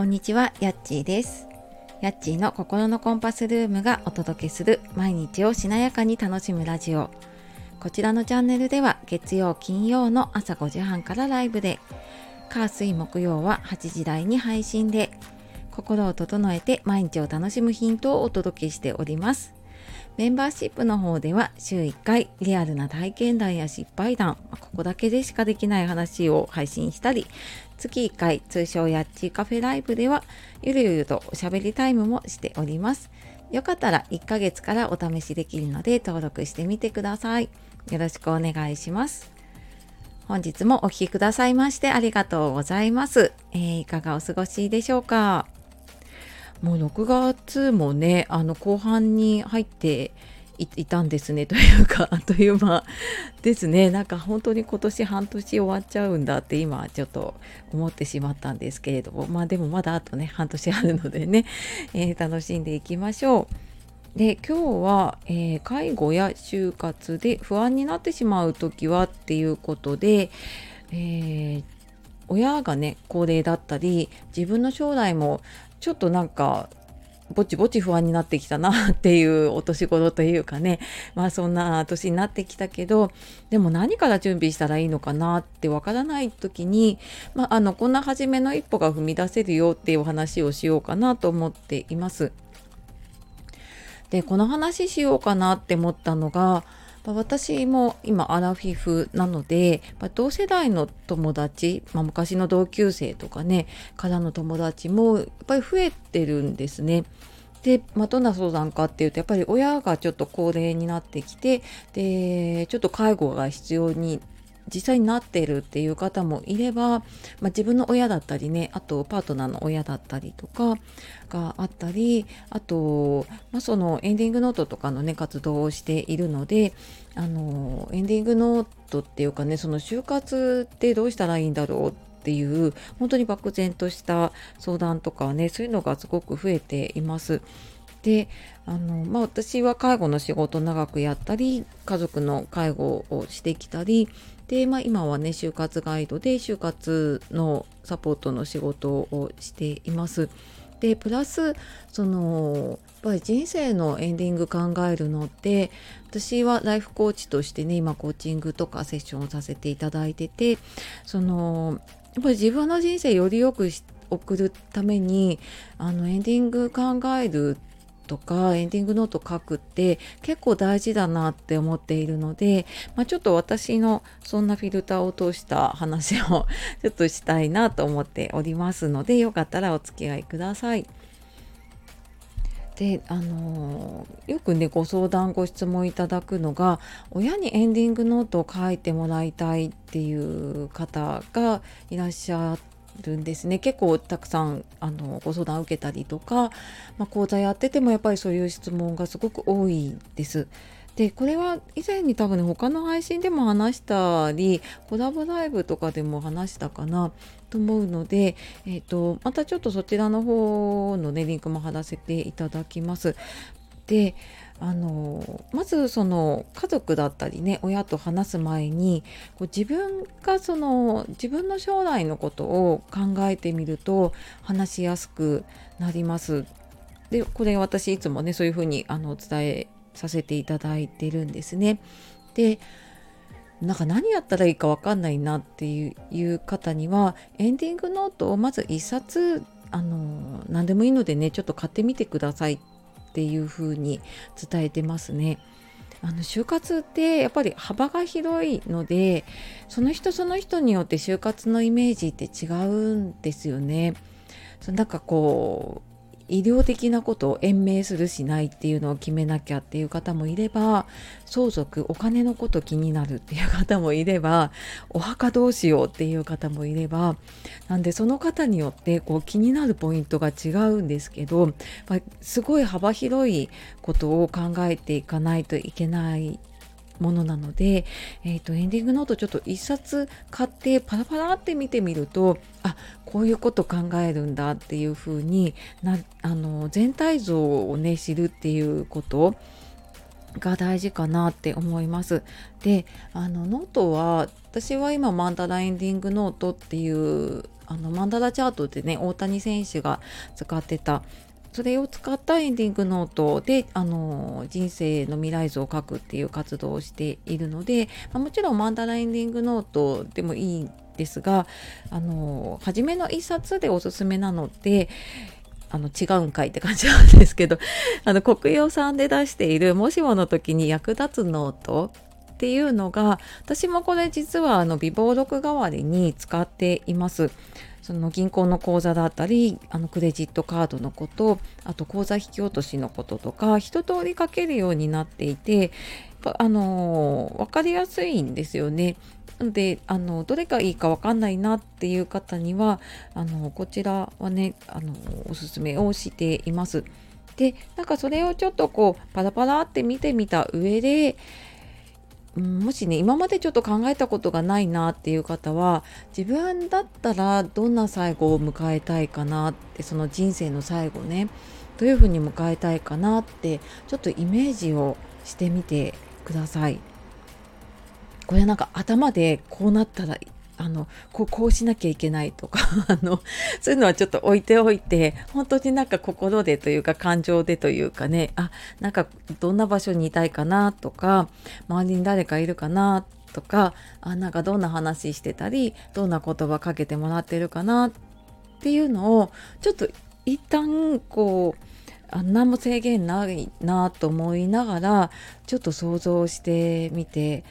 こんにちは、やっちーです。やっちーの心のコンパスルームがお届けする毎日をしなやかに楽しむラジオ。こちらのチャンネルでは月曜、金曜の朝5時半からライブで、火水木曜は8時台に配信で、心を整えて毎日を楽しむヒントをお届けしております。メンバーシップの方では週1回リアルな体験談や失敗談、ここだけでしかできない話を配信したり、月1回通称やっちカフェライブではゆるゆるとおしゃべりタイムもしております。よかったら1ヶ月からお試しできるので登録してみてください。よろしくお願いします。本日もお聴きくださいましてありがとうございます。えーいかがお過ごしでしょうか？もう6月もね、あの後半に入っていたんですね というかあっという間ですねなんか本当に今年半年終わっちゃうんだって今ちょっと思ってしまったんですけれどもまあでもまだあとね半年あるのでね、えー楽しんでいきましょう。で今日は、えー介護や就活で不安になってしまう時はっていうことで、えー親がね高齢だったり自分の将来もちょっとなんかぼちぼち不安になってきたなっていうお年頃というかね まあそんな年になってきたけどでも何から準備したらいいのかなってわからない時に、まあ、あのこんな初めの一歩が踏み出せるよっていうお話をしようかなと思っています。でこの話しようかなって思ったのがま私も今アラフィフなので、ま同世代の友達、まあ、昔の同級生とかねからの友達もやっぱり増えてるんですね。で、まあ、どんな相談かっていうとやっぱり親がちょっと高齢になってきてでちょっと介護が必要に実際になってるっていう方もいれば、まあ、自分の親だったりねあとパートナーの親だったりとかがあったりあと、まあ、そのエンディングノートとかのね活動をしているのであのエンディングノートっていうかねその就活ってどうしたらいいんだろうっていう本当に漠然とした相談とかねそういうのがすごく増えています。であの、まあ、私は介護の仕事を長くやったり家族の介護をしてきたりで、まあ、今はね就活ガイドで就活のサポートの仕事をしています。でプラスそのやっぱり人生のエンディング考えるのって私はライフコーチとしてね今コーチングとかセッションをさせていただいててそのやっぱり自分の人生よりよく送るためにあのエンディング考えるっとかエンディングノート書くって結構大事だなって思っているので、まあ、ちょっと私のそんなフィルターを通した話を ちょっとしたいなと思っておりますのでよかったらお付き合いください。であのーよくねご相談ご質問いただくのが親にエンディングノートを書いてもらいたいっていう方がいらっしゃっるんですね結構たくさんあのご相談受けたりとか、まあ、講座やっててもやっぱりそういう質問がすごく多いです。でこれは以前に多分ね他の配信でも話したりコラボライブとかでも話したかなと思うので、えー、とまたちょっとそちらの方のねリンクも貼らせていただきます。であのまずその家族だったりね親と話す前にこう自分がその自分の将来のことを考えてみると話しやすくなります。でこれ私いつもねそういうふうにあのお伝えさせていただいてるんですね。でなんか何やったらいいか分かんないなっていういう方にはエンディングノートをまず1冊あの何でもいいのでねちょっと買ってみてくださいっていうふうに伝えてますね。あの就活ってやっぱり幅が広いのでその人その人によって就活のイメージって違うんですよね。そのなんかこう医療的なことを延命するしないっていうのを決めなきゃっていう方もいれば相続お金のこと気になるっていう方もいればお墓どうしようっていう方もいればなんでその方によってこう気になるポイントが違うんですけどすごい幅広いことを考えていかないといけないものなので、えー、とエンディングノートちょっと一冊買ってパラパラって見てみるとあこういうこと考えるんだっていうふうになあの全体像をね知るっていうことが大事かなって思います。であのノートは私は今マンダラエンディングノートっていうあのマンダラチャートでね大谷選手が使ってたそれを使ったエンディングノートであの人生の未来図を書くっていう活動をしているので、まあ、もちろんマンダラエンディングノートでもいいんですがあの初めの一冊でおすすめなのであの違うんかいって感じなんですけど あのコクヨさんで出しているもしもの時に役立つノートっていうのが私もこれ実はあの備忘録代わりに使っています。その銀行の口座だったりあのクレジットカードのことあと口座引き落としのこととか一通り書けるようになっていてあの分かりやすいんですよね。なのであのどれがいいか分かんないなっていう方にはあのこちらはねあのおすすめをしています。でなんかそれをちょっとこうパラパラって見てみた上でもしね今までちょっと考えたことがないなっていう方は自分だったらどんな最後を迎えたいかなってその人生の最後ねどういうふうに迎えたいかなってちょっとイメージをしてみてください。これなんか頭でこうなったらあのこうこうしなきゃいけないとか あのそういうのはちょっと置いておいて本当になんか心でというか感情でというかねあなんかどんな場所にいたいかなとか周りに誰かいるかなとかあなんかどんな話してたりどんな言葉かけてもらってるかなっていうのをちょっと一旦こうあ何も制限ないなと思いながらちょっと想像してみて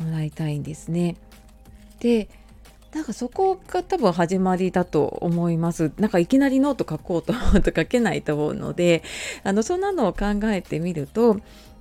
もらいたいんですね。でなんかそこが多分始まりだと思います。なんかいきなりノート書こうと思うと書けないと思うので、あのそんなのを考えてみると、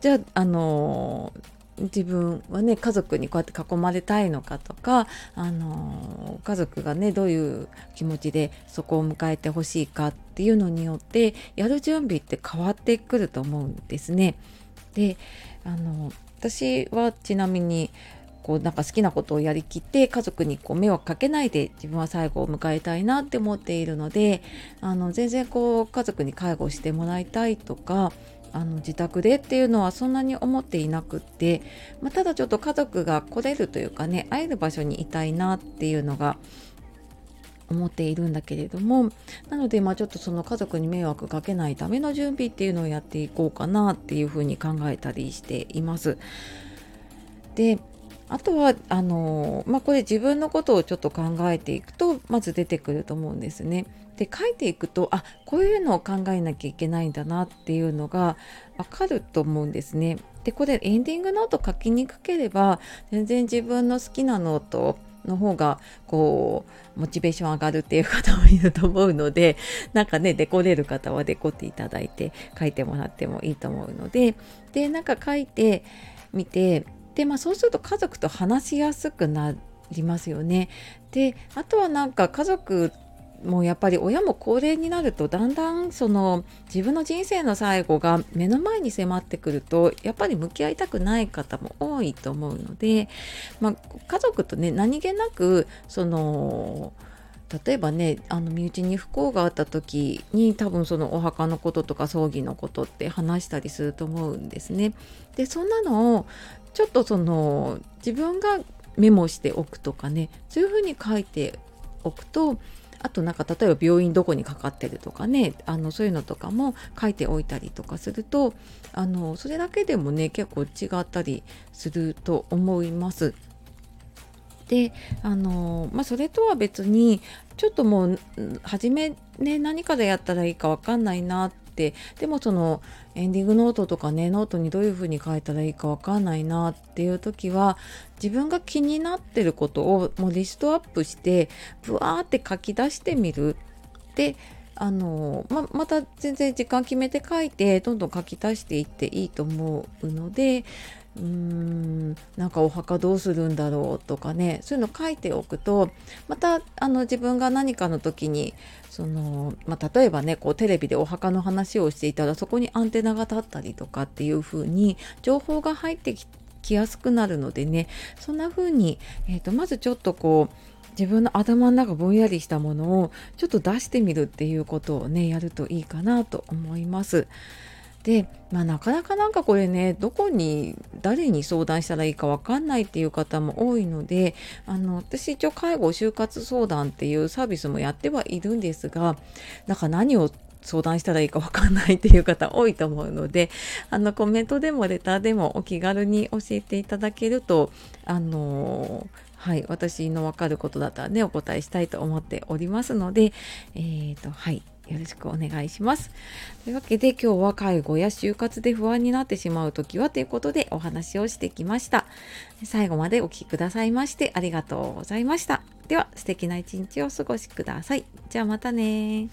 じゃああの自分はね家族にこうやって囲まれたいのかとか、あの家族がねどういう気持ちでそこを迎えてほしいかっていうのによってやる準備って変わってくると思うんですね。であの私はちなみにこうなんか好きなことをやりきって家族にこう迷惑かけないで自分は最後を迎えたいなって思っているのであの全然こう家族に介護してもらいたいとかあの自宅でっていうのはそんなに思っていなくって、まあ、ただちょっと家族が来れるというかね会える場所にいたいなっていうのが思っているんだけれどもなのでまあちょっとその家族に迷惑かけないための準備っていうのをやっていこうかなっていうふうに考えたりしています。であとはあのまあ、これ自分のことをちょっと考えていくとまず出てくると思うんですね。で書いていくとあこういうのを考えなきゃいけないんだなっていうのがわかると思うんですね。でこれエンディングノート書きにくければ全然自分の好きなノートの方がこうモチベーション上がるっていう方もいると思うのでなんかねデコれる方はデコっていただいて書いてもらってもいいと思うのででなんか書いてみてでまあそうすると家族と話しやすくなりますよね。であとはなんか家族もやっぱり親も高齢になるとだんだんその自分の人生の最後が目の前に迫ってくるとやっぱり向き合いたくない方も多いと思うので、まあ、家族とね何気なくその例えばねあの身内に不幸があった時に多分そのお墓のこととか葬儀のことって話したりすると思うんですね。でそんなのをちょっとその自分がメモしておくとかねそういうふうに書いておくとあとなんか例えば病院どこにかかってるとかねあのそういうのとかも書いておいたりとかするとあのそれだけでもね結構違ったりすると思います。であのまあそれとは別にちょっともう初めね何からやったらいいか分かんないなっってでもそのエンディングノートとかねノートにどういうふうに書いたらいいかわかんないなっていう時は自分が気になってることをもうリストアップしてブワーって書き出してみる。であのままた全然時間決めて書いてどんどん書き足していっていいと思うのでうーんなんかお墓どうするんだろうとかねそういうの書いておくとまたあの自分が何かの時にその、まあ、例えばねこうテレビでお墓の話をしていたらそこにアンテナが立ったりとかっていう風に情報が入ってきやすくなるのでねそんな風に、えーと、まずちょっとこう自分の頭の中ぼんやりしたものをちょっと出してみるっていうことをねやるといいかなと思います。で、まあ、なかなかなんかこれねどこに誰に相談したらいいか分かんないっていう方も多いのであの私一応介護就活相談っていうサービスもやってはいるんですがなんか何を相談したらいいか分かんないっていう方多いと思うのであのコメントでもレターでもお気軽に教えていただけるとあのはい、私の分かることだったらねお答えしたいと思っておりますのでえーとはい。よろしくお願いします。というわけで今日は介護や就活で不安になってしまう時はということでお話をしてきました。最後までお聴きくださいましてありがとうございました。では素敵な一日をお過ごしください。じゃあまたね